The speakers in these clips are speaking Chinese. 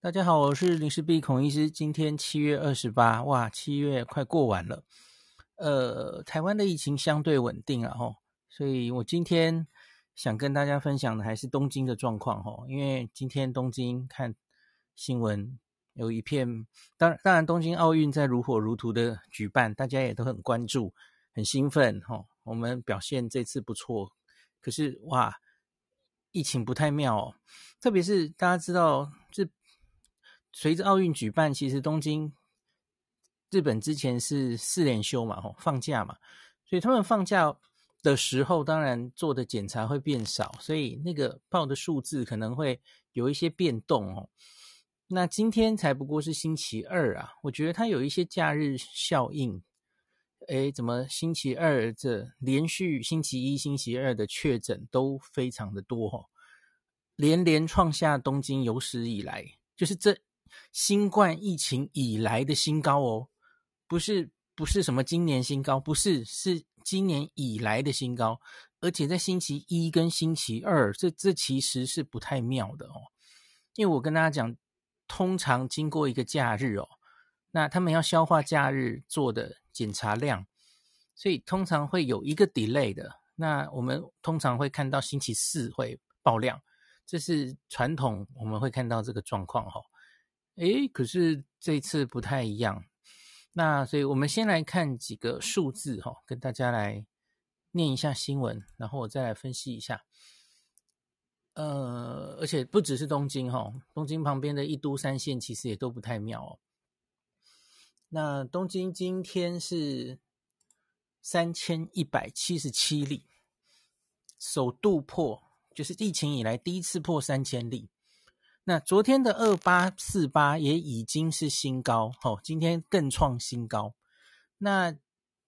大家好，我是林氏璧孔医师。今天七月二十八，哇，七月快过完了。呃，台湾的疫情相对稳定啊，吼，所以我今天想跟大家分享的还是东京的状况，吼，因为今天东京看新闻有一片，当然，当然，东京奥运在如火如荼的举办，大家也都很关注，很兴奋，吼，我们表现这次不错，可是哇，疫情不太妙哦，特别是大家知道，随着奥运举办，其实东京、日本之前是四连休嘛，吼，放假嘛，所以他们放假的时候，当然做的检查会变少，所以那个报的数字可能会有一些变动哦。那今天才不过是星期二啊，我觉得它有一些假日效应。诶，怎么星期二这连续星期一、星期二的确诊都非常的多哦，连连创下东京有史以来就是这。新冠疫情以来的新高哦，不是不是什么今年新高，不是是今年以来的新高，而且在星期一跟星期二，这这其实是不太妙的哦。因为我跟大家讲，通常经过一个假日哦，那他们要消化假日做的检查量，所以通常会有一个 delay 的。那我们通常会看到星期四会爆量，这是传统，我们会看到这个状况哈、哦。诶，可是这次不太一样。那所以我们先来看几个数字哈，跟大家来念一下新闻，然后我再来分析一下。呃，而且不只是东京哈，东京旁边的一都三县其实也都不太妙哦。那东京今天是三千一百七十七例，首度破，就是疫情以来第一次破三千例。那昨天的二八四八也已经是新高，哦，今天更创新高。那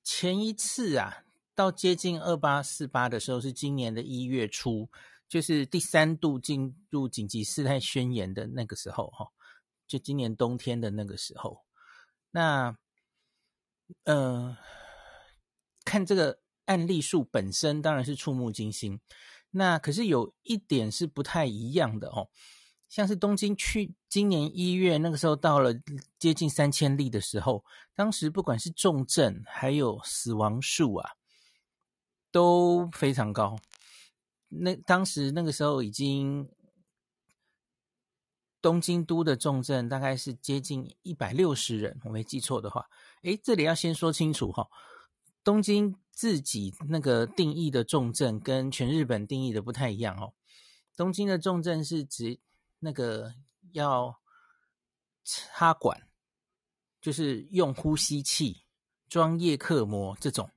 前一次啊，到接近二八四八的时候是今年的一月初，就是第三度进入紧急事态宣言的那个时候，哈，就今年冬天的那个时候。那，呃，看这个案例数本身当然是触目惊心，那可是有一点是不太一样的哦。像是东京去今年一月那个时候到了接近三千例的时候，当时不管是重症还有死亡数啊，都非常高。那当时那个时候已经东京都的重症大概是接近一百六十人，我没记错的话。诶，这里要先说清楚哈，东京自己那个定义的重症跟全日本定义的不太一样哦。东京的重症是指那个要插管，就是用呼吸器装叶克膜这种，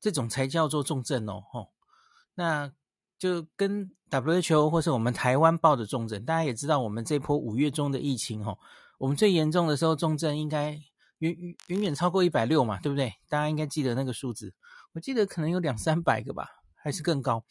这种才叫做重症哦。吼，那就跟 WHO 或是我们台湾报的重症，大家也知道，我们这波五月中的疫情，吼，我们最严重的时候重症应该远远远远超过一百六嘛，对不对？大家应该记得那个数字，我记得可能有两三百个吧，还是更高。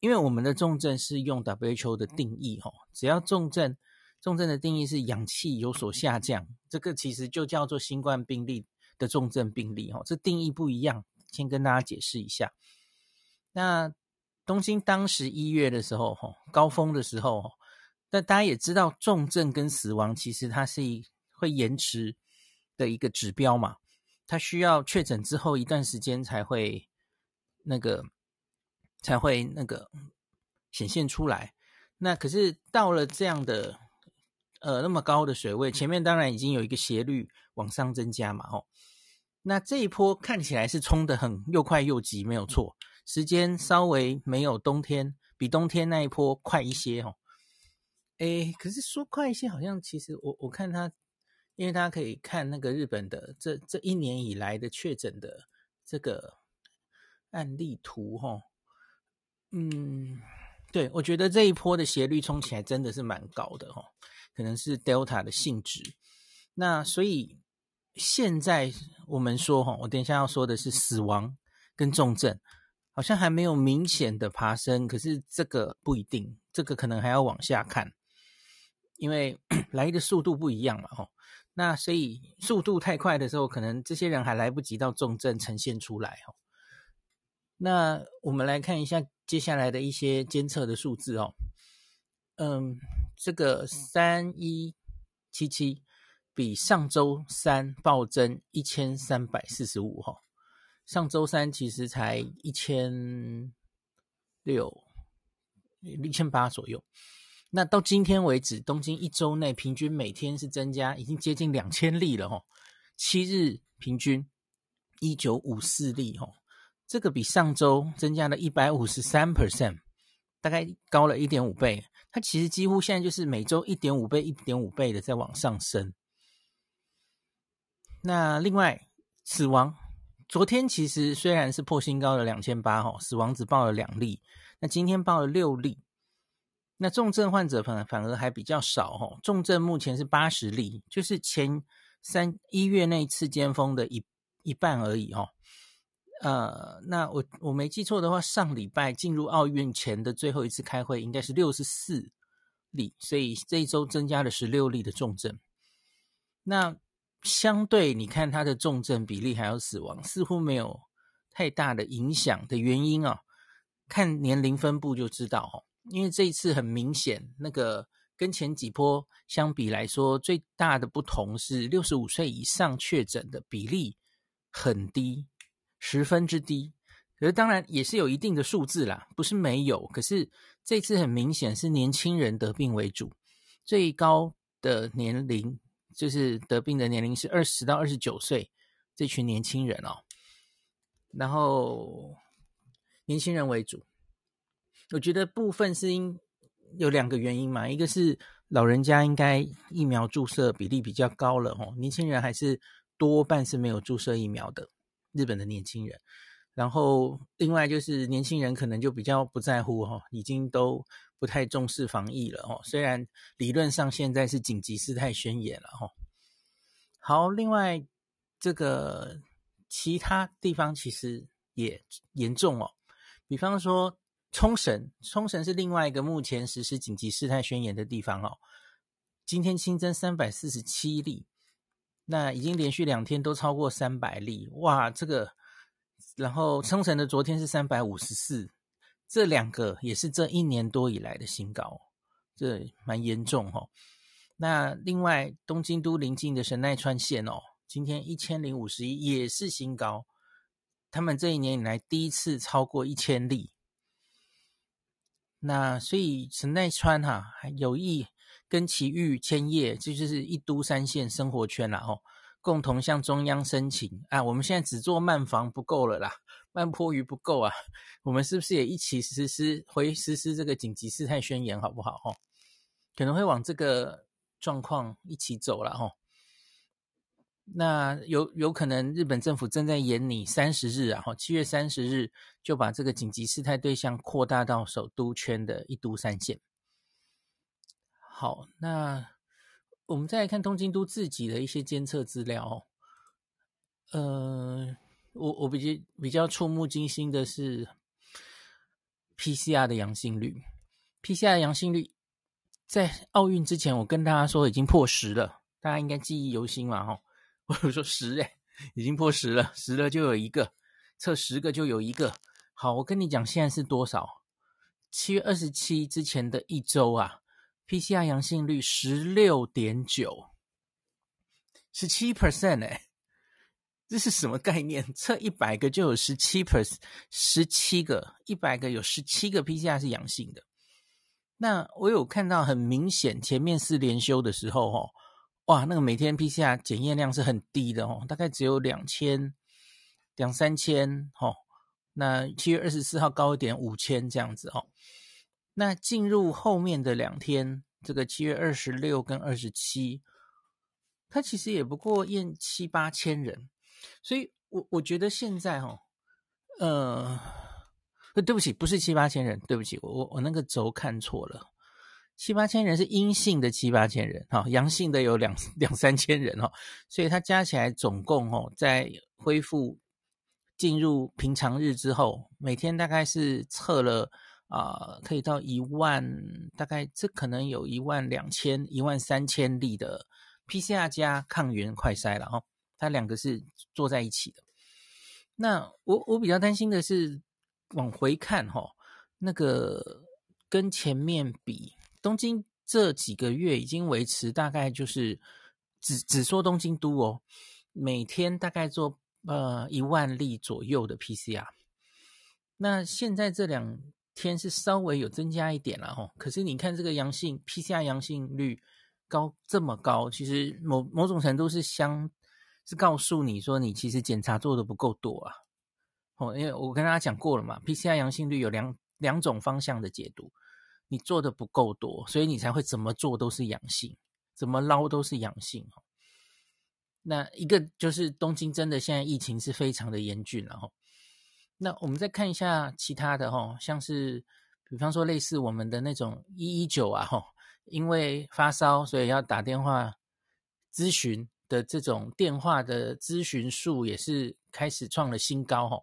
因为我们的重症是用 WHO 的定义，吼，只要重症，重症的定义是氧气有所下降，这个其实就叫做新冠病例的重症病例，吼，这定义不一样，先跟大家解释一下。那东京当时一月的时候，吼，高峰的时候，那大家也知道，重症跟死亡其实它是一会延迟的一个指标嘛，它需要确诊之后一段时间才会那个。才会那个显现出来。那可是到了这样的呃那么高的水位，前面当然已经有一个斜率往上增加嘛，吼。那这一波看起来是冲得很又快又急，没有错。时间稍微没有冬天比冬天那一波快一些，吼。诶，可是说快一些，好像其实我我看他，因为大家可以看那个日本的这这一年以来的确诊的这个案例图，吼。嗯，对，我觉得这一波的斜率冲起来真的是蛮高的哦，可能是 Delta 的性质。那所以现在我们说哈，我等一下要说的是死亡跟重症，好像还没有明显的爬升，可是这个不一定，这个可能还要往下看，因为 来的速度不一样嘛，哦。那所以速度太快的时候，可能这些人还来不及到重症呈现出来，哦。那我们来看一下接下来的一些监测的数字哦。嗯，这个三一七七比上周三暴增一千三百四十五哈，上周三其实才一千六一千八左右，那到今天为止，东京一周内平均每天是增加已经接近两千例了哈，七日平均一九五四例哈，这个比上周增加了一百五十三 percent，大概高了一点五倍。它其实几乎现在就是每周一点五倍、一点五倍的在往上升。那另外死亡，昨天其实虽然是破新高的两千八哈，死亡只报了两例。那今天报了六例。那重症患者反反而还比较少哈，重症目前是八十例，就是前三一月那次尖峰的一一半而已哈。呃，那我我没记错的话，上礼拜进入奥运前的最后一次开会应该是六十四例，所以这一周增加了十六例的重症。那相对你看它的重症比例还有死亡，似乎没有太大的影响的原因啊，看年龄分布就知道哦。因为这一次很明显，那个跟前几波相比来说，最大的不同是六十五岁以上确诊的比例很低。十分之低，可是当然也是有一定的数字啦，不是没有。可是这次很明显是年轻人得病为主，最高的年龄就是得病的年龄是二十到二十九岁这群年轻人哦，然后年轻人为主。我觉得部分是因有两个原因嘛，一个是老人家应该疫苗注射比例比较高了哦，年轻人还是多半是没有注射疫苗的。日本的年轻人，然后另外就是年轻人可能就比较不在乎哈，已经都不太重视防疫了哦。虽然理论上现在是紧急事态宣言了哈。好，另外这个其他地方其实也严重哦，比方说冲绳，冲绳是另外一个目前实施紧急事态宣言的地方哦。今天新增三百四十七例。那已经连续两天都超过三百例，哇，这个，然后冲绳的昨天是三百五十四，这两个也是这一年多以来的新高，这蛮严重哦。那另外东京都邻近的神奈川县哦，今天一千零五十一也是新高，他们这一年以来第一次超过一千例。那所以神奈川哈、啊、还有意。跟埼玉、千叶，这就是一都三县生活圈啦，吼，共同向中央申请啊，我们现在只做慢房不够了啦，慢坡鱼不够啊，我们是不是也一起实施回实施这个紧急事态宣言，好不好？吼，可能会往这个状况一起走了，吼。那有有可能日本政府正在演拟三十日啊，吼，七月三十日就把这个紧急事态对象扩大到首都圈的一都三县。好，那我们再来看东京都自己的一些监测资料哦。呃，我我比较比较触目惊心的是 PCR 的阳性率，PCR 的阳性率在奥运之前，我跟大家说已经破十了，大家应该记忆犹新嘛，哈。我说十诶，已经破十了，十了就有一个，测十个就有一个。好，我跟你讲，现在是多少？七月二十七之前的一周啊。PCR 阳性率十六点九，十七 percent 哎，这是什么概念？测一百个就有十七 percent，十七个，一百个有十七个 PCR 是阳性的。那我有看到很明显，前面四连休的时候，哦，哇，那个每天 PCR 检验量是很低的哦，大概只有两千、两三千，哦。那七月二十四号高一点，五千这样子，哦。那进入后面的两天，这个七月二十六跟二十七，它其实也不过验七八千人，所以我我觉得现在哈，呃，对不起，不是七八千人，对不起，我我我那个轴看错了，七八千人是阴性的七八千人，哈，阳性的有两两三千人哈，所以它加起来总共哈，在恢复进入平常日之后，每天大概是测了。啊、可以到一万，大概这可能有一万两千、一万三千例的 PCR 加抗原快筛了哈，它两个是做在一起的。那我我比较担心的是往回看哈，那个跟前面比，东京这几个月已经维持大概就是只只说东京都哦，每天大概做呃一万例左右的 PCR。那现在这两天是稍微有增加一点了哈，可是你看这个阳性 PCR 阳性率高这么高，其实某某种程度是相是告诉你说你其实检查做的不够多啊。哦，因为我跟大家讲过了嘛，PCR 阳性率有两两种方向的解读，你做的不够多，所以你才会怎么做都是阳性，怎么捞都是阳性。那一个就是东京真的现在疫情是非常的严峻了哈。那我们再看一下其他的哈，像是比方说类似我们的那种一一九啊哈，因为发烧所以要打电话咨询的这种电话的咨询数也是开始创了新高哈。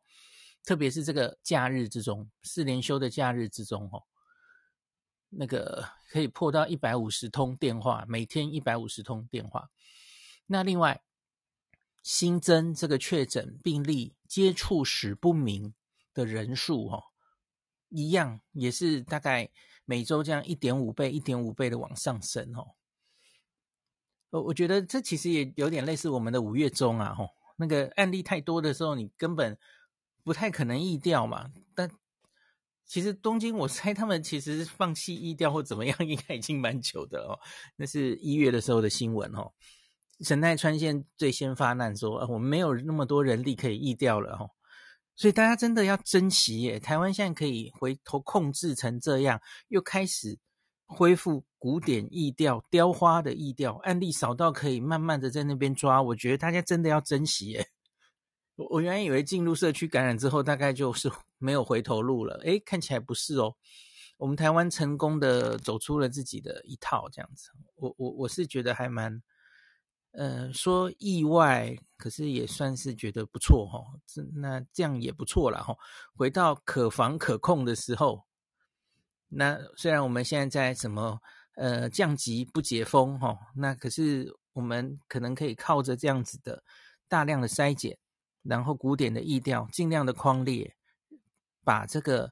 特别是这个假日之中，四连休的假日之中，哦，那个可以破到一百五十通电话，每天一百五十通电话。那另外新增这个确诊病例接触史不明的人数，哦，一样也是大概每周这样一点五倍、一点五倍的往上升，哦。我我觉得这其实也有点类似我们的五月中啊，吼，那个案例太多的时候，你根本。不太可能疫调嘛，但其实东京，我猜他们其实放弃疫调或怎么样，应该已经蛮久的哦。那是一月的时候的新闻哦。神奈川县最先发难说，我们没有那么多人力可以疫调了哦。所以大家真的要珍惜耶，台湾现在可以回头控制成这样，又开始恢复古典疫调、雕花的疫调，案例少到可以慢慢的在那边抓，我觉得大家真的要珍惜耶。我我原来以为进入社区感染之后，大概就是 没有回头路了。诶，看起来不是哦。我们台湾成功的走出了自己的一套，这样子。我我我是觉得还蛮，呃，说意外，可是也算是觉得不错哈、这那这样也不错了哈、回到可防可控的时候，那虽然我们现在在什么呃降级不解封哈、那可是我们可能可以靠着这样子的大量的筛检。然后古典的疫调，尽量的框列，把这个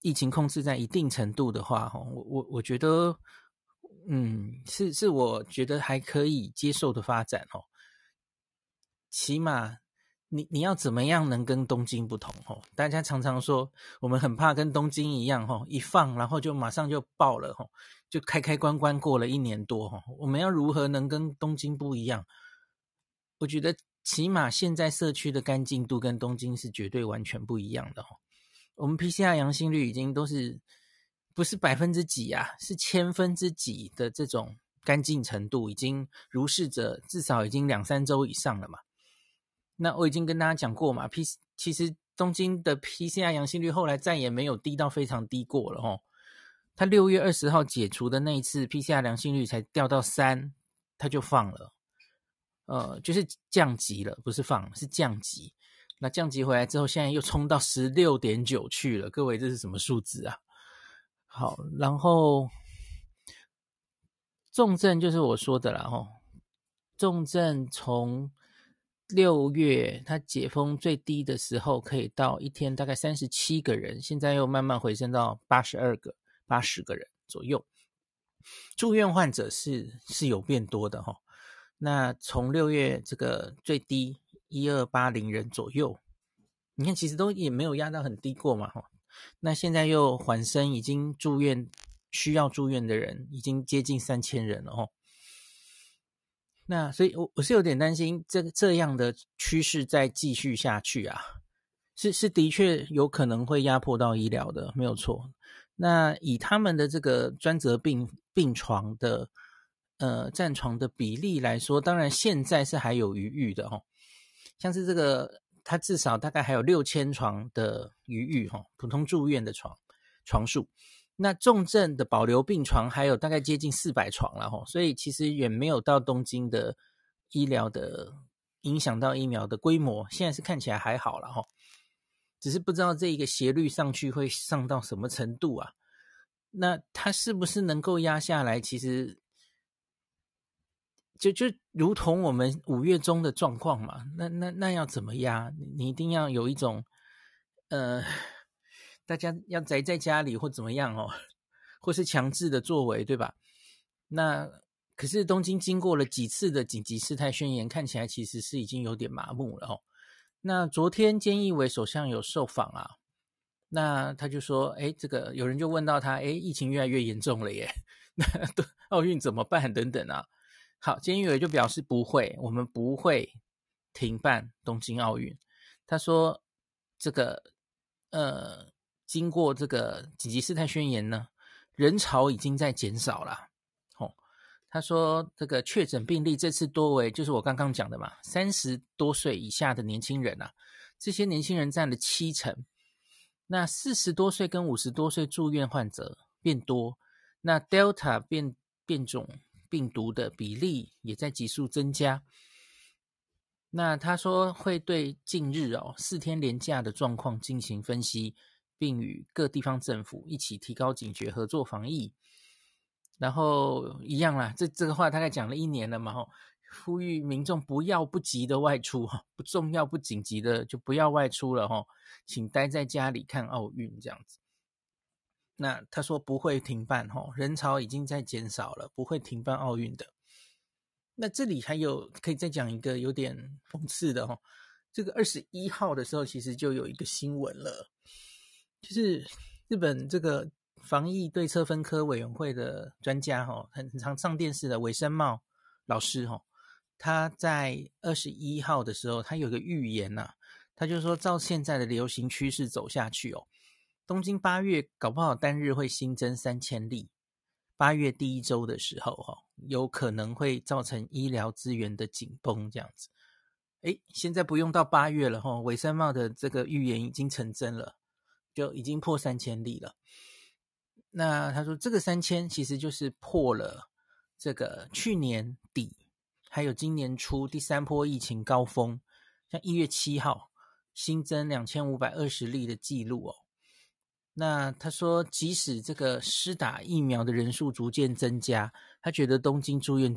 疫情控制在一定程度的话，哈，我我我觉得，嗯，是是，我觉得还可以接受的发展，哦。起码你你要怎么样能跟东京不同，哦？大家常常说我们很怕跟东京一样，哦，一放然后就马上就爆了，哦，就开开关关过了一年多，哦，我们要如何能跟东京不一样？我觉得。起码现在社区的干净度跟东京是绝对完全不一样的哦。我们 PCR 阳性率已经都是不是百分之几啊，是千分之几的这种干净程度，已经如是者至少已经两三周以上了嘛。那我已经跟大家讲过嘛，P 其实东京的 PCR 阳性率后来再也没有低到非常低过了哈。他六月二十号解除的那一次 PCR 阳性率才掉到三，他就放了。呃，就是降级了，不是放，是降级。那降级回来之后，现在又冲到十六点九去了。各位，这是什么数字啊？好，然后重症就是我说的了哈。重症从六月它解封最低的时候，可以到一天大概三十七个人，现在又慢慢回升到八十二个、八十个人左右。住院患者是是有变多的哈。那从六月这个最低一二八零人左右，你看其实都也没有压到很低过嘛，哈。那现在又缓升，已经住院需要住院的人已经接近三千人了，哦。那所以，我我是有点担心，这这样的趋势再继续下去啊，是是的确有可能会压迫到医疗的，没有错。那以他们的这个专责病病床的。呃，占床的比例来说，当然现在是还有余裕的、哦。像是这个，它至少大概还有六千床的余裕哈、普通住院的床床数。那重症的保留病床还有大概接近四百床了哈、所以其实远没有到东京的医疗的影响到疫苗的规模。现在是看起来还好了哈、只是不知道这一个斜率上去会上到什么程度啊？那它是不是能够压下来？其实。就就如同我们五月中的状况嘛，那那那要怎么压？你一定要有一种，呃，大家要宅在家里或怎么样哦，或是强制的作为，对吧？那可是东京经过了几次的紧急事态宣言，看起来其实是已经有点麻木了哦。那昨天菅义伟首相有受访啊，那他就说，哎，这个有人就问到他，哎，疫情越来越严重了耶，那奥运怎么办等等啊？好，菅义伟就表示不会，我们不会停办东京奥运。他说，这个呃，经过这个紧急事态宣言呢，人潮已经在减少了。哦，他说这个确诊病例这次多为，就是我刚刚讲的嘛，三十多岁以下的年轻人啊，这些年轻人占了七成。那四十多岁跟五十多岁住院患者变多，那 Delta 变变种。病毒的比例也在急速增加。那他说会对近日哦四天连假的状况进行分析，并与各地方政府一起提高警觉，合作防疫。然后一样啦，这这个话大概讲了一年了嘛，吼，呼吁民众不要不急的外出，哈不重要不紧急的就不要外出了，吼，请待在家里看奥运这样子。那他说不会停办，哈，人潮已经在减少了，不会停办奥运的。那这里还有可以再讲一个有点讽刺的，吼，这个二十一号的时候，其实就有一个新闻了，就是日本这个防疫对策分科委员会的专家，哈，很常上电视的尾生茂老师，哈，他在二十一号的时候，他有个预言呐，他就说照现在的流行趋势走下去，哦。东京八月搞不好单日会新增三千例，八月第一周的时候，哈，有可能会造成医疗资源的紧绷，这样子。诶，现在不用到八月了，哈，尾生茂的这个预言已经成真了，就已经破三千例了。那他说，这个三千其实就是破了这个去年底还有今年初第三波疫情高峰，像一月七号新增两千五百二十例的记录哦。那他说，即使这个施打疫苗的人数逐渐增加，他觉得东京住院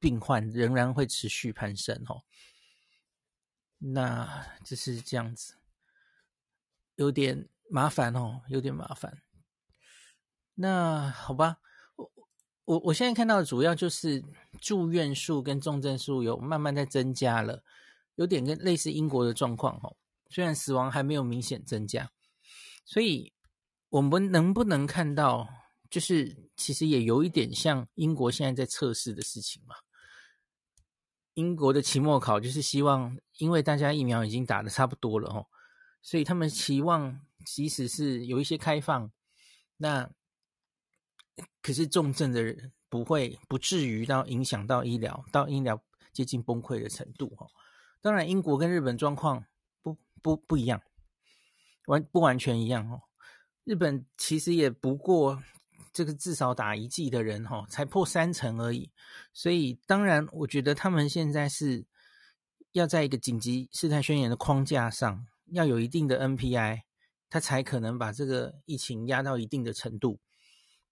病患仍然会持续攀升哦。那就是这样子，有点麻烦哦，有点麻烦。那好吧，我我我现在看到的主要就是住院数跟重症数有慢慢在增加了，有点跟类似英国的状况哦。虽然死亡还没有明显增加，所以。我们能不能看到，就是其实也有一点像英国现在在测试的事情嘛？英国的期末考就是希望，因为大家疫苗已经打得差不多了哦，所以他们期望，即使是有一些开放，那可是重症的人不会不至于到影响到医疗，到医疗接近崩溃的程度哦。当然，英国跟日本状况不不不一样，完不完全一样哦。日本其实也不过这个至少打一剂的人哈，才破三成而已。所以当然，我觉得他们现在是要在一个紧急事态宣言的框架上，要有一定的 NPI，他才可能把这个疫情压到一定的程度。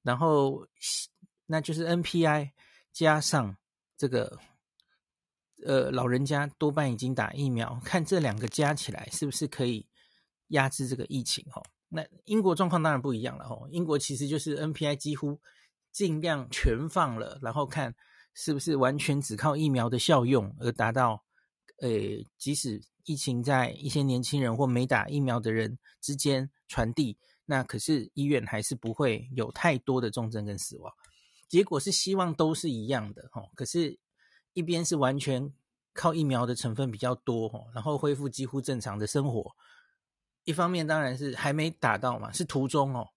然后那就是 NPI 加上这个呃老人家多半已经打疫苗，看这两个加起来是不是可以压制这个疫情哈。那英国状况当然不一样了吼，英国其实就是 NPI 几乎尽量全放了，然后看是不是完全只靠疫苗的效用而达到，呃，即使疫情在一些年轻人或没打疫苗的人之间传递，那可是医院还是不会有太多的重症跟死亡。结果是希望都是一样的吼，可是一边是完全靠疫苗的成分比较多吼，然后恢复几乎正常的生活。一方面当然是还没打到嘛，是途中哦，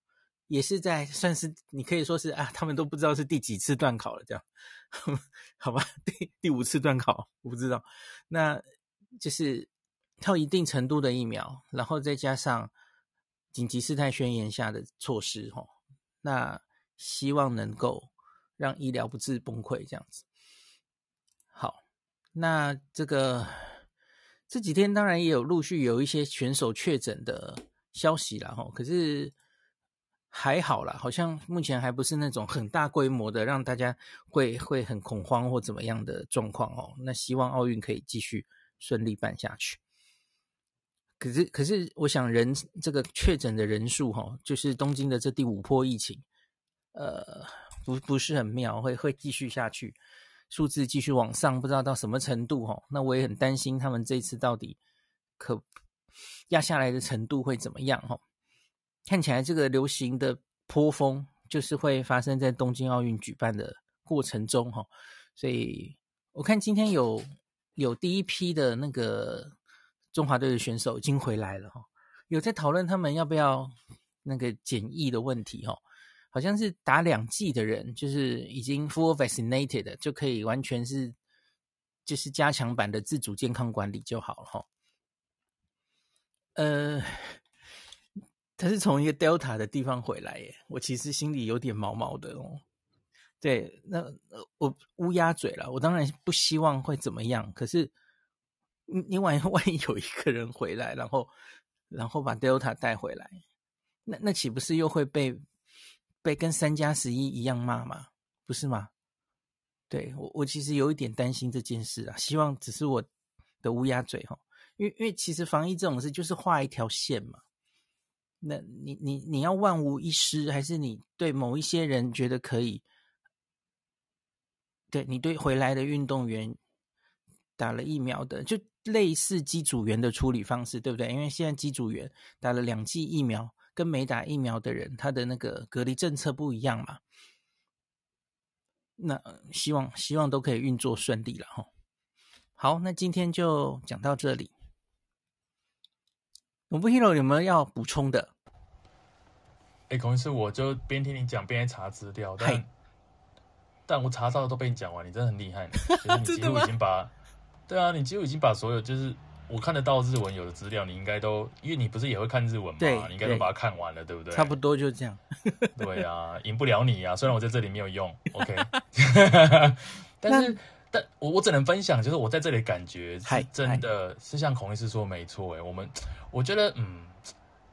也是在算是你可以说是啊，他们都不知道是第几次段考了，这样，好吧，第第五次段考我不知道，那就是到一定程度的疫苗，然后再加上紧急事态宣言下的措施哦，那希望能够让医疗不致崩溃这样子。好，那这个。这几天当然也有陆续有一些选手确诊的消息啦，吼，可是还好啦，好像目前还不是那种很大规模的让大家会会很恐慌或怎么样的状况哦。那希望奥运可以继续顺利办下去。可是可是，我想人这个确诊的人数哈，就是东京的这第五波疫情，呃，不不是很妙，会会继续下去，数字继续往上，不知道到什么程度哦。那我也很担心他们这次到底可压下来的程度会怎么样哦。看起来这个流行的波峰就是会发生在东京奥运举办的过程中哈，所以我看今天有有第一批的那个中华队的选手已经回来了哈，有在讨论他们要不要那个检疫的问题哈，好像是打两剂的人就是已经 full vaccinated 就可以完全是就是加强版的自主健康管理就好了哈，呃。他是从一个 Delta 的地方回来耶，我其实心里有点毛毛的哦。对，那我乌鸦嘴了，我当然不希望会怎么样。可是你你万一万一有一个人回来，然后然后把 Delta 带回来，那那岂不是又会被被跟三加十一一样骂吗？不是吗？对，我我其实有一点担心这件事啊，希望只是我的乌鸦嘴哈，因为因为其实防疫这种事就是画一条线嘛。那你你你要万无一失，还是你对某一些人觉得可以？对你对回来的运动员打了疫苗的，就类似机组员的处理方式，对不对？因为现在机组员打了两剂疫苗，跟没打疫苗的人，他的那个隔离政策不一样嘛。那希望希望都可以运作顺利了哈。好，那今天就讲到这里。我不 Hero 有没有要补充的？哎，孔医师，我就边听你讲边查资料，但但我查到的都被你讲完，你真的很厉害，就是你几乎已经把，对啊，你几乎已经把所有就是我看得到日文有的资料，你应该都，因为你不是也会看日文嘛，你应该都把它看完了，对不对？差不多就这样。对啊，赢不了你啊，虽然我在这里没有用，OK，但是但我我只能分享，就是我在这里感觉是真的是像孔医师说没错，哎，我们我觉得嗯。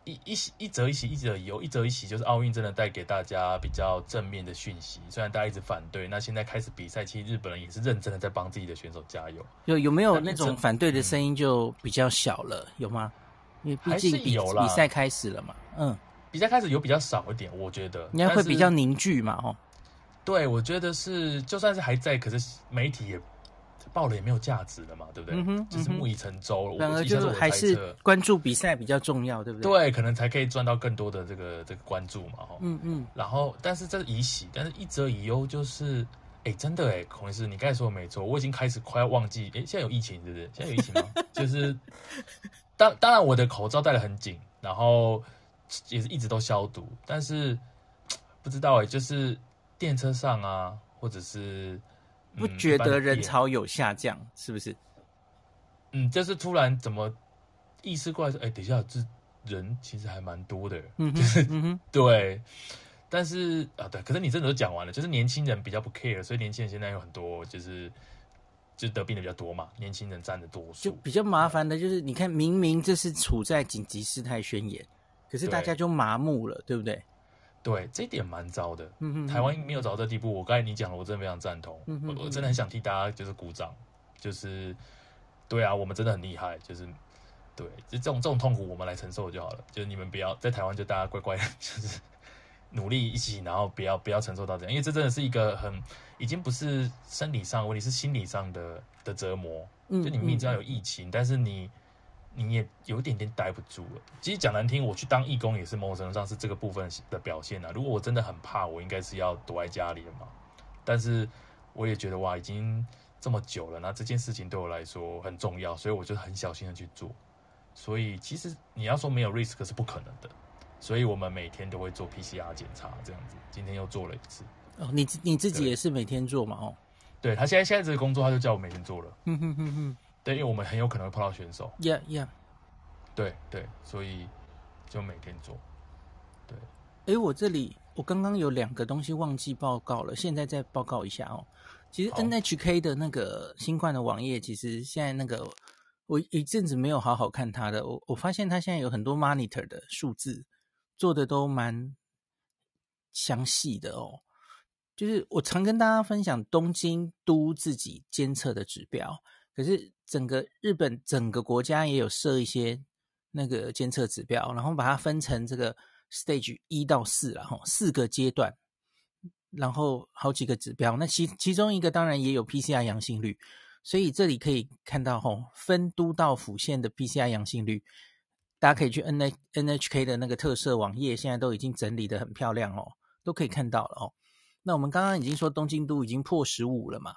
一一一则一喜，一则一忧，一则一喜，就是奥运真的带给大家比较正面的讯息。虽然大家一直反对，那现在开始比赛，其实日本人也是认真的在帮自己的选手加油。有有没有那种反对的声音就比较小了？嗯、有吗？因为毕竟比比赛开始了嘛。嗯，比赛开始有比较少一点，我觉得应该会比较凝聚嘛。哦，对，我觉得是，就算是还在，可是媒体也。报了也没有价值了嘛，对不对？嗯哼，就是木已成舟了。反而就是还是关注比赛比较重要，对不对？对，可能才可以赚到更多的这个这个关注嘛，哈。嗯嗯。然后，但是这是以喜，但是一则以忧，就是，哎，真的哎，孔医师，你刚才说的没错，我已经开始快要忘记，哎，现在有疫情，是不是？现在有疫情吗？就是，当当然我的口罩戴得很紧，然后也是一直都消毒，但是不知道哎，就是电车上啊，或者是。不觉得人潮有下降，嗯、是不是？嗯，就是突然怎么意识过来说，哎、欸，等一下，这人其实还蛮多的，嗯哼，就是嗯哼，对。但是啊，对，可是你真的都讲完了，就是年轻人比较不 care，所以年轻人现在有很多就是就得病的比较多嘛，年轻人占的多数。就比较麻烦的就是，你看，明明这是处在紧急事态宣言，可是大家就麻木了，对，对不对？对，这一点蛮糟的。嗯嗯，台湾没有走到这地步。我刚才你讲了，我真的非常赞同。嗯哼，我我真的很想替大家就是鼓掌，就是对啊，我们真的很厉害。就是对，就这种这种痛苦我们来承受就好了。就是你们不要在台湾，就大家乖乖，就是努力一起，然后不要不要承受到这样，因为这真的是一个很已经不是生理上的问题，是心理上的的折磨。嗯就你明知道有疫情，但是你。你也有一点点待不住了。其实讲难听，我去当义工也是某种程度上是这个部分的表现啊。如果我真的很怕，我应该是要躲在家里了嘛。但是我也觉得哇，已经这么久了，那这件事情对我来说很重要，所以我就很小心的去做。所以其实你要说没有 risk 是不可能的。所以我们每天都会做 PCR 检查，这样子。今天又做了一次。哦，你你自己也是每天做嘛？哦，对，他现在现在这个工作，他就叫我每天做了。嗯哼哼哼。对，因为我们很有可能会碰到选手。Yeah, yeah。对对，所以就每天做。对。哎，我这里我刚刚有两个东西忘记报告了，现在再报告一下哦。其实 NHK 的那个新冠的网页，其实现在那个我一阵子没有好好看它的，我我发现它现在有很多 monitor 的数字做的都蛮详细的哦。就是我常跟大家分享东京都自己监测的指标。可是整个日本整个国家也有设一些那个监测指标，然后把它分成这个 stage 一到四，然后四个阶段。然后好几个指标，那其其中一个当然也有 PCR 阳性率，所以这里可以看到吼，分都道府县的 PCR 阳性率，大家可以去 N H N H K 的那个特色网页，现在都已经整理的很漂亮哦，都可以看到了哦。那我们刚刚已经说东京都已经破十五了嘛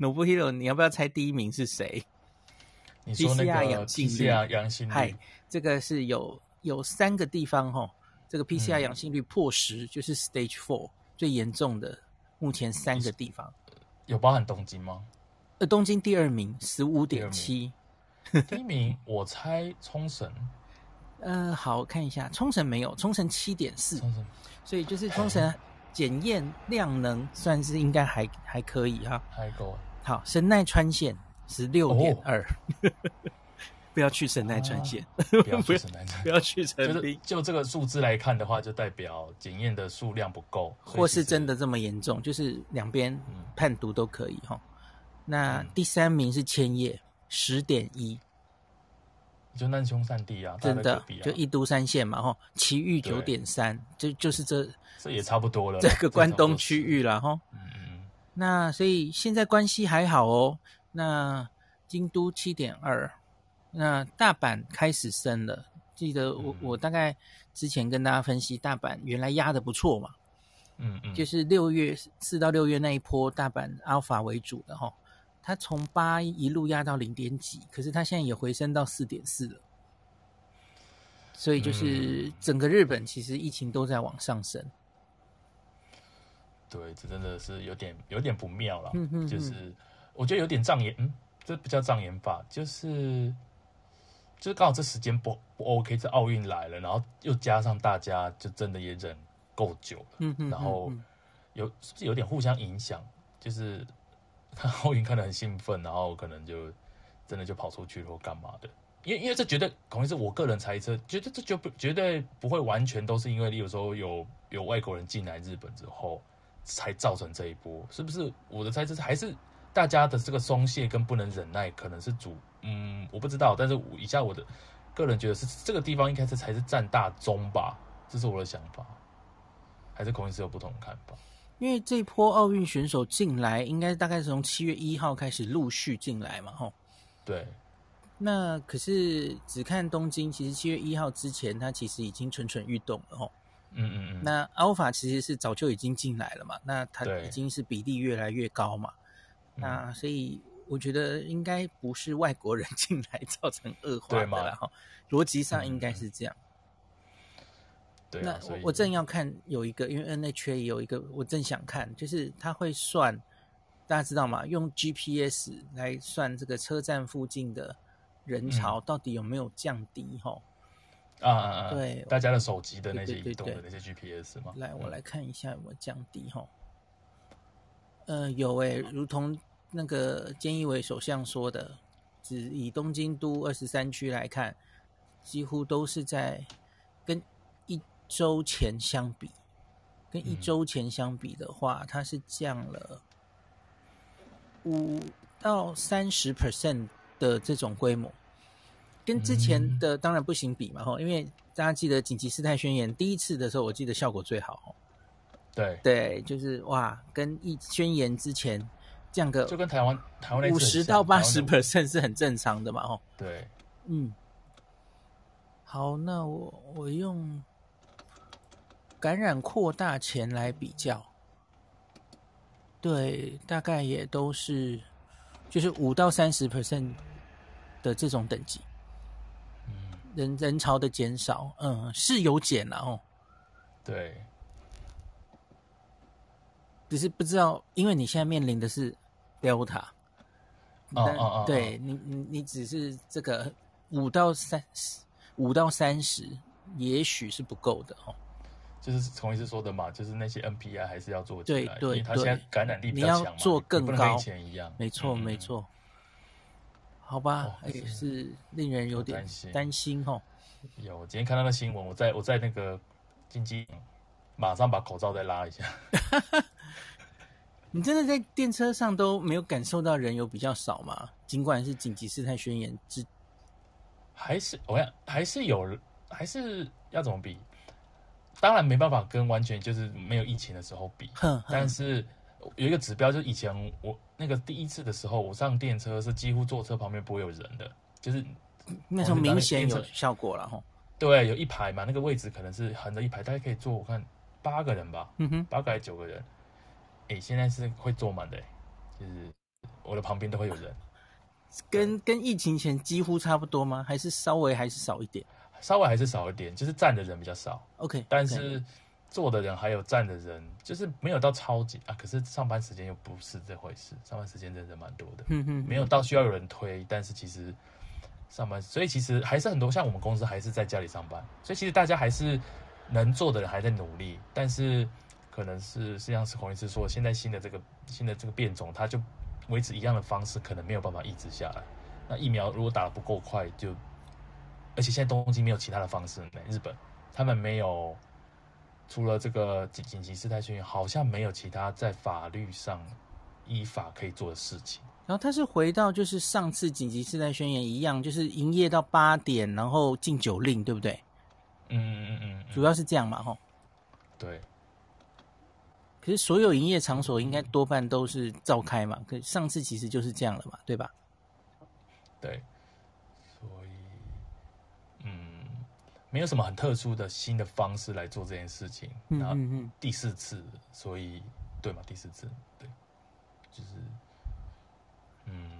？Nobuhiro，你要不要猜第一名是谁？你说那个 PCR 阳性率，嗨，这个是有有三个地方哈。这个 PCR 阳性率破十，嗯，就是 Stage Four 最严重的，目前三个地方有包含东京吗？呃，东京第二名十五点七，第一名我猜冲绳。呃，好，看一下冲绳没有，冲绳七点四，所以就是冲绳检验量能算是应该还还可以哈，还够。好，神奈川县十六点二。不要去神奈川县，不要去神奈川，不要去成滨。就是就这个数字来看的话，就代表检验的数量不够，或是真的这么严重，就是两边判读都可以哈、嗯。那第三名是千叶，十点一，就难兄善弟啊，真的就一都三县嘛哈。埼玉九点三，就就是这这也差不多了，这个关东区域了哈。那所以现在关系还好哦。那京都七点二。那大阪开始升了，记得我、嗯、我大概之前跟大家分析，大阪原来压的不错嘛，嗯嗯，就是六月四到六月那一波，大阪 Alpha 为主的哈，它从八一路压到零点几，可是它现在也回升到四点四了，所以就是整个日本其实疫情都在往上升，嗯、对，这真的是有点有点不妙了，嗯嗯，就是我觉得有点障眼，嗯，这不叫障眼法，就是。就是刚好这时间不不 OK，这奥运来了，然后又加上大家就真的也忍够久了，嗯嗯，然后有是不是有点互相影响？就是 看奥运看得很兴奋，然后可能就真的就跑出去或干嘛的。因为因为这绝对可能是我个人猜测，觉得这就不绝对不会完全都是因为，例如说有有外国人进来日本之后才造成这一波，是不是？我的猜测是还是大家的这个松懈跟不能忍耐，可能是主。嗯，我不知道，但是以下我的个人觉得是这个地方应该是才是占大宗吧，这是我的想法，还是孔医师有不同的看法？因为这一波奥运选手进来，应该大概是从七月一号开始陆续进来嘛，吼。对。那可是只看东京，其实七月一号之前，他其实已经蠢蠢欲动了，吼。嗯嗯嗯。那 Alpha 其实是早就已经进来了嘛，那它已经是比例越来越高嘛，那所以。我觉得应该不是外国人进来造成恶化的了哈，逻辑上应该是这样。对，那我我正要看有一个，因为 NHA 有一个，我正想看，就是他会算，大家知道吗？用 GPS 来算这个车站附近的人潮到底有没有降低？哈、嗯，啊！对，大家的手机的那些移动的那些 GPS 吗。来，我来看一下有没有降低哈。呃，有诶、欸，如同。那个菅义伟首相说的，只以东京都二十三区来看，几乎都是在跟一周前相比，跟一周前相比的话，它是降了五到三十 percent 的这种规模，跟之前的当然不行比嘛，吼，因为大家记得紧急事态宣言第一次的时候，我记得效果最好，对对，就是哇，跟一宣言之前。降个就跟台湾台湾五十到八十 percent 是很正常的嘛，吼。对，嗯。好，那我我用感染扩大前来比较，对，大概也都是就是五到三十 percent 的这种等级。嗯，人人潮的减少，嗯，是有减了哦。对。只是不知道，因为你现在面临的是 Delta，哦哦哦，对你你你只是这个五到三十，五到三十，也许是不够的哦。就是从医师说的嘛，就是那些 NPI 还是要做起来，对对，他现在感染力比较强嘛，你要做更高，跟以前一样，没错没错。好吧，也、哦、是令人有点担心担心哦。有，我今天看到那新闻，我在我在那个经济，马上把口罩再拉一下。你真的在电车上都没有感受到人有比较少吗？尽管是紧急事态宣言之，还是我想还是有，还是要怎么比？当然没办法跟完全就是没有疫情的时候比，但是有一个指标，就是以前我那个第一次的时候，我上电车是几乎坐车旁边不会有人的，就是那时候明显有效果了哈。对，有一排嘛，那个位置可能是横的一排，大家可以坐，我看八个人吧，嗯哼，八个还是九个人。哎，现在是会坐满的，就是我的旁边都会有人。跟跟疫情前几乎差不多吗？还是稍微还是少一点？稍微还是少一点，就是站的人比较少。OK，但是坐的人还有站的人，就是没有到超级啊。可是上班时间又不是这回事，上班时间真的蛮多的。嗯哼，没有到需要有人推，但是其实上班，所以其实还是很多。像我们公司还是在家里上班，所以其实大家还是能做的人还在努力，但是可能是实际上是孔医师说，现在新的这个新的这个变种，它就维持一样的方式，可能没有办法抑制下来。那疫苗如果打得不够快，就。而且现在东京没有其他的方式，日本他们没有除了这个紧紧急事态宣言，好像没有其他在法律上依法可以做的事情。然后他是回到就是上次紧急事态宣言一样，就是营业到八点，然后禁酒令，对不对？嗯嗯嗯，主要是这样嘛，吼。对。可是所有营业场所应该多半都是照开嘛，可上次其实就是这样了嘛，对吧？对。没有什么很特殊的新的方式来做这件事情。嗯嗯嗯。第四次，所以对嘛？第四次，对，就是嗯，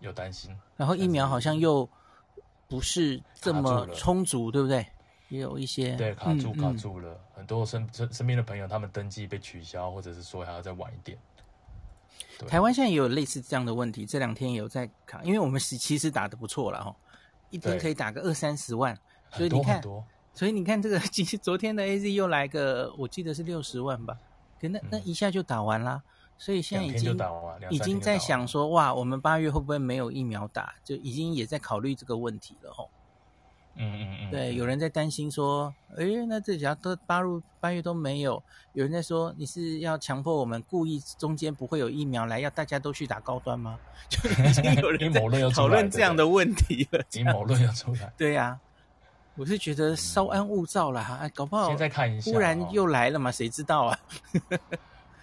有担心。然后疫苗好像又不是这么充足，对不对？也有一些对卡住卡住了，嗯嗯很多身身身边的朋友他们登记被取消，或者是说还要再晚一点。台湾现在也有类似这样的问题，这两天也有在卡，因为我们是其实打的不错了哈，一天可以打个二三十万。所以你看，所以你看这个，其实昨天的 AZ 又来个，我记得是六十万吧，可那那一下就打完啦。所以现在已经已经在想说，哇，我们八月会不会没有疫苗打？就已经也在考虑这个问题了吼。嗯嗯嗯，对，有人在担心说，哎，那这假如都八入八月都没有，有人在说你是要强迫我们故意中间不会有疫苗来，要大家都去打高端吗？就已经有人在讨论这样的问题了。阴谋论要出来，对呀。我是觉得稍安勿躁啦，哈，搞不好现在看一下，忽然又来了嘛，谁知道啊？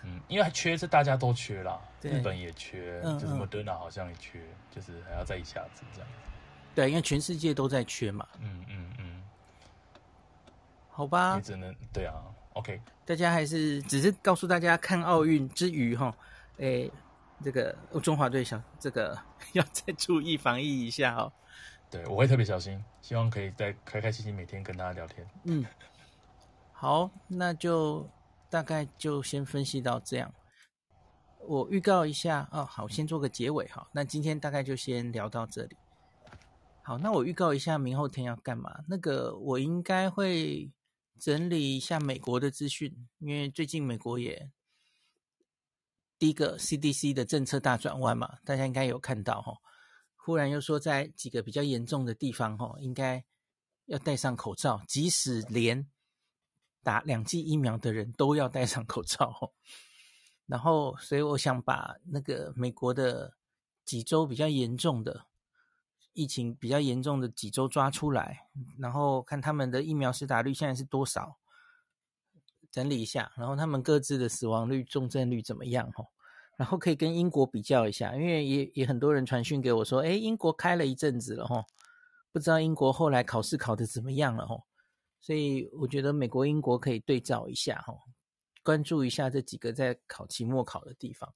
嗯，因为缺是大家都缺啦，日本也缺，就是莫德纳好像也缺，就是还要再一下子这样。对，因为全世界都在缺嘛。嗯嗯嗯。好吧。也只能对啊，OK。大家还是只是告诉大家，看奥运之余哈，诶，这个中华队想这个 要再注意防疫一下哦。对，我会特别小心，希望可以在开开心心每天跟大家聊天。嗯，好，那就大概就先分析到这样。我预告一下哦，好，先做个结尾哈。那今天大概就先聊到这里。好，那我预告一下明后天要干嘛？那个我应该会整理一下美国的资讯，因为最近美国也第一个 CDC 的政策大转弯嘛，大家应该有看到哈。忽然又说，在几个比较严重的地方，吼，应该要戴上口罩，即使连打两剂疫苗的人都要戴上口罩。然后，所以我想把那个美国的几州比较严重的疫情比较严重的几州抓出来，然后看他们的疫苗施打率现在是多少，整理一下，然后他们各自的死亡率、重症率怎么样，吼。然后可以跟英国比较一下，因为也也很多人传讯给我说，哎，英国开了一阵子了哦，不知道英国后来考试考的怎么样了哦，所以我觉得美国、英国可以对照一下哦，关注一下这几个在考期末考的地方。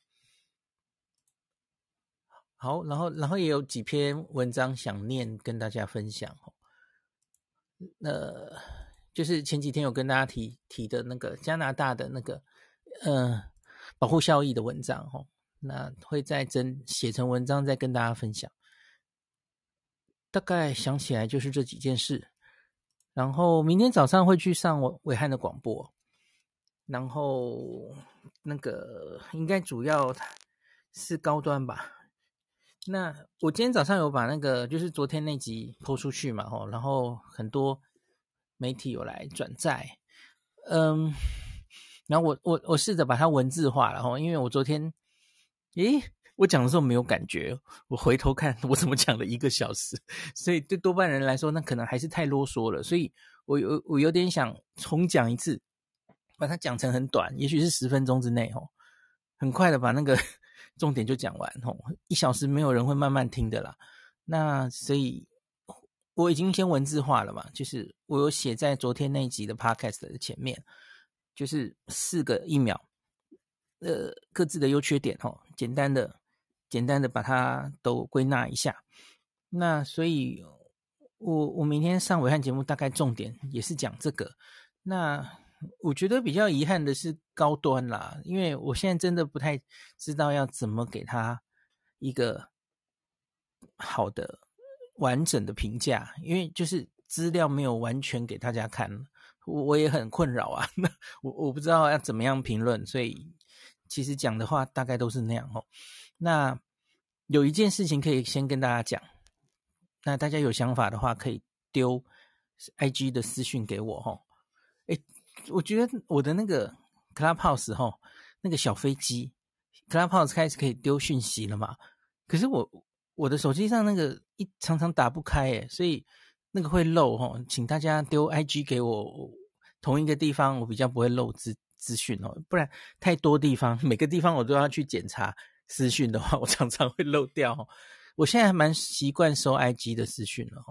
好，然后然后也有几篇文章想念跟大家分享吼，呃，就是前几天有跟大家提提的那个加拿大的那个，嗯、保护效益的文章，吼，那会再真写成文章再跟大家分享。大概想起来就是这几件事，然后明天早上会去上我暐瀚的广播，然后那个应该主要是高端吧。那我今天早上有把那个就是昨天那集 po 出去嘛，吼，然后很多媒体有来转载，嗯。然后我我我试着把它文字化，然后因为我昨天，诶，我讲的时候没有感觉，我回头看我怎么讲了一个小时，所以对多半人来说，那可能还是太啰嗦了，所以我有我有点想重讲一次，把它讲成很短，也许是十分钟之内哦，很快的把那个 重点就讲完哦。一小时没有人会慢慢听的啦。那所以我已经先文字化了嘛，就是我有写在昨天那一集的 podcast 的前面，就是四个疫苗，呃，各自的优缺点哦，简单的简单的把它都归纳一下。那所以我我明天上伟汉节目大概重点也是讲这个。那我觉得比较遗憾的是高端啦，因为我现在真的不太知道要怎么给他一个好的完整的评价，因为就是资料没有完全给大家看，我我也很困扰啊。那我我不知道要怎么样评论，所以其实讲的话大概都是那样哦。那有一件事情可以先跟大家讲，那大家有想法的话可以丢 IG 的私讯给我哦。诶我觉得我的那个 Clubhouse 哈，那个小飞机 Clubhouse 开始可以丢讯息了嘛？可是我我的手机上那个一常常打不开诶，所以那个会漏哈，请大家丢 IG 给我，同一个地方我比较不会漏资资讯哦，不然太多地方每个地方我都要去检查私讯的话，我常常会漏掉。我现在还蛮习惯收 IG 的私讯了，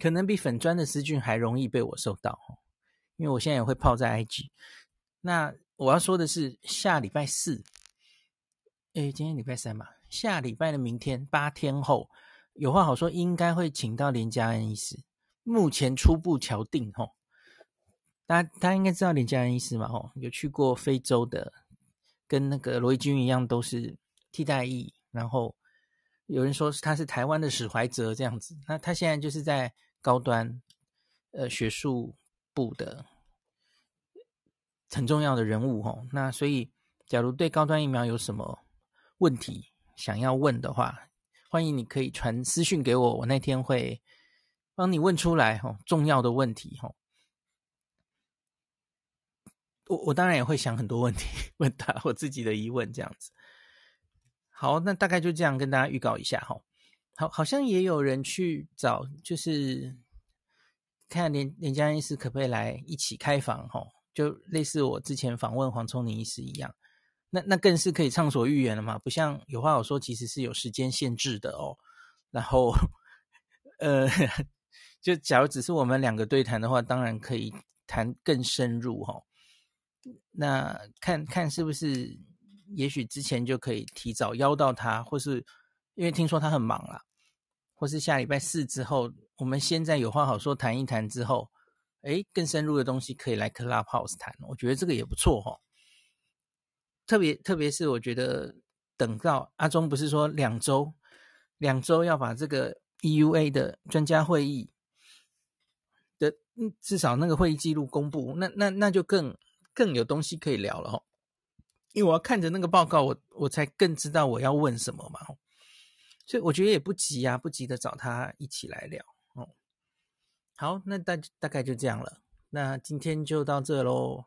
可能比粉专的私讯还容易被我收到。因为我现在也会泡在 IG，那我要说的是下礼拜四，诶，今天礼拜三嘛，下礼拜的明天八天后，有话好说，应该会请到连家恩医师，目前初步敲定吼，大家大家应该知道林家恩医师嘛吼，有去过非洲的，跟那个罗毅军一样都是替代役，然后有人说是他是台湾的史怀哲这样子，那他现在就是在高端呃学术。部的很重要的人物哦，那所以假如对高端疫苗有什么问题想要问的话，欢迎你可以传私讯给我，我那天会帮你问出来哦，重要的问题哦。我我当然也会想很多问题 问他我自己的疑问这样子。好，那大概就这样跟大家预告一下哈。好，好像也有人去找就是。看连连家医师可不可以来一起开房哈，就类似我之前访问黄聪宁医师一样，那那更是可以畅所欲言了嘛，不像有话好说，其实是有时间限制的哦。然后，呃，就假如只是我们两个对谈的话，当然可以谈更深入吼。那看看是不是，也许之前就可以提早邀到他，或是因为听说他很忙啦，或是下礼拜四之后。我们现在有话好说，谈一谈之后，诶，更深入的东西可以来 Clubhouse 谈，我觉得这个也不错哈、哦。特别特别是我觉得等到阿中不是说两周，两周要把这个 EUA 的专家会议的至少那个会议记录公布，那那那就更更有东西可以聊了、哦。因为我要看着那个报告，我我才更知道我要问什么嘛。所以我觉得也不急呀，不急的找他一起来聊哦。好，那大大概就这样了。那今天就到这喽。